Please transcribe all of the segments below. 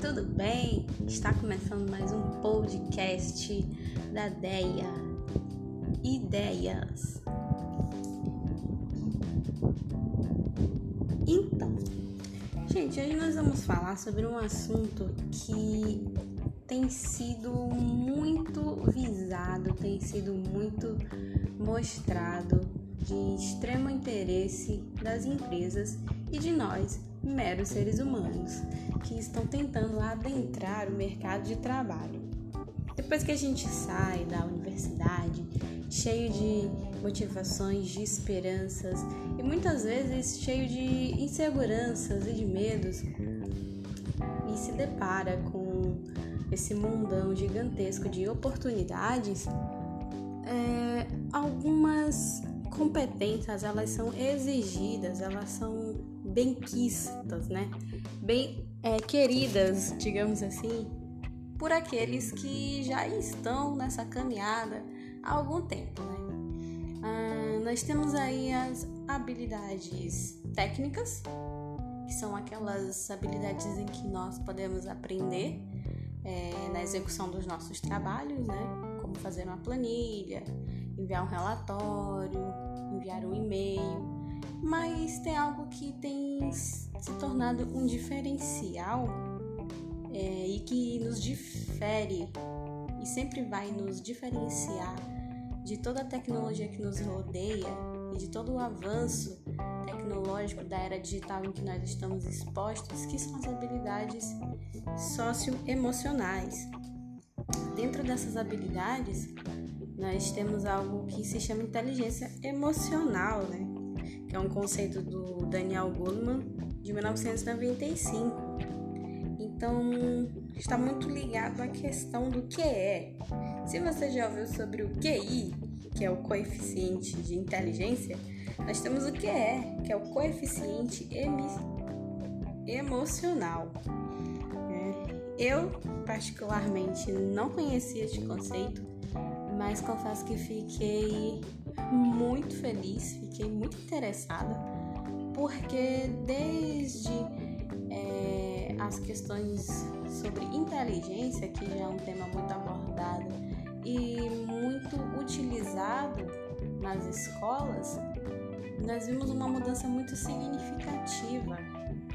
tudo bem? Está começando mais um podcast da DEA Ideias. Então, gente, hoje nós vamos falar sobre um assunto que tem sido muito visado, tem sido muito mostrado de extremo interesse das empresas e de nós, meros seres humanos, que estão tentando adentrar o mercado de trabalho. Depois que a gente sai da universidade, cheio de motivações, de esperanças e muitas vezes cheio de inseguranças e de medos, e se depara com esse mundão gigantesco de oportunidades, é, algumas competências elas são exigidas, elas são benquistas, né? Bem é, queridas, digamos assim, por aqueles que já estão nessa caminhada há algum tempo, né? Ah, nós temos aí as habilidades técnicas, que são aquelas habilidades em que nós podemos aprender é, na execução dos nossos trabalhos, né? Como fazer uma planilha, enviar um relatório, enviar um e-mail, mas tem algo que tem se tornado um diferencial é, e que nos difere e sempre vai nos diferenciar de toda a tecnologia que nos rodeia e de todo o avanço tecnológico da era digital em que nós estamos expostos, que são as habilidades socioemocionais. Dentro dessas habilidades, nós temos algo que se chama inteligência emocional, né? que é um conceito do Daniel Goleman de 1995. Então, está muito ligado à questão do que é. Se você já ouviu sobre o QI, que é o coeficiente de inteligência, nós temos o que é, que é o coeficiente emocional. É, eu, particularmente, não conhecia este conceito mas confesso que fiquei muito feliz, fiquei muito interessada, porque desde é, as questões sobre inteligência, que já é um tema muito abordado e muito utilizado nas escolas, nós vimos uma mudança muito significativa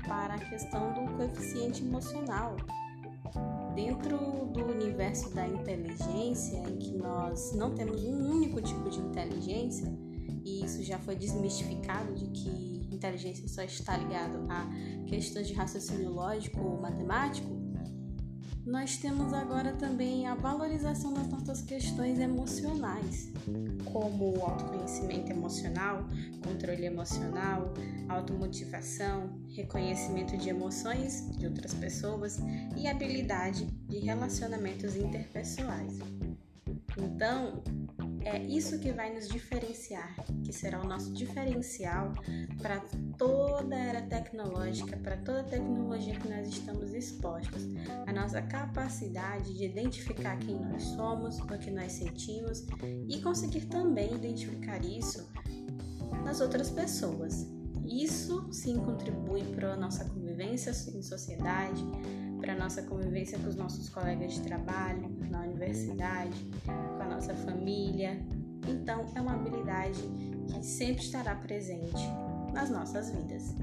para a questão do coeficiente emocional dentro do universo da inteligência, em que nós não temos um único tipo de inteligência, e isso já foi desmistificado de que inteligência só está ligado a questões de raciocínio lógico ou matemático, nós temos agora também a valorização das nossas questões emocionais, como o autoconhecimento emocional, controle emocional, automotivação, reconhecimento de emoções de outras pessoas e habilidade de relacionamentos interpessoais. Então, é isso que vai nos diferenciar, que será o nosso diferencial para toda a era tecnológica, para toda a tecnologia que nós estamos expostos. A nossa capacidade de identificar quem nós somos, o que nós sentimos e conseguir também identificar isso nas outras pessoas. Isso sim contribui para a nossa convivência em sociedade, nossa convivência com os nossos colegas de trabalho, na universidade, com a nossa família. Então, é uma habilidade que sempre estará presente nas nossas vidas.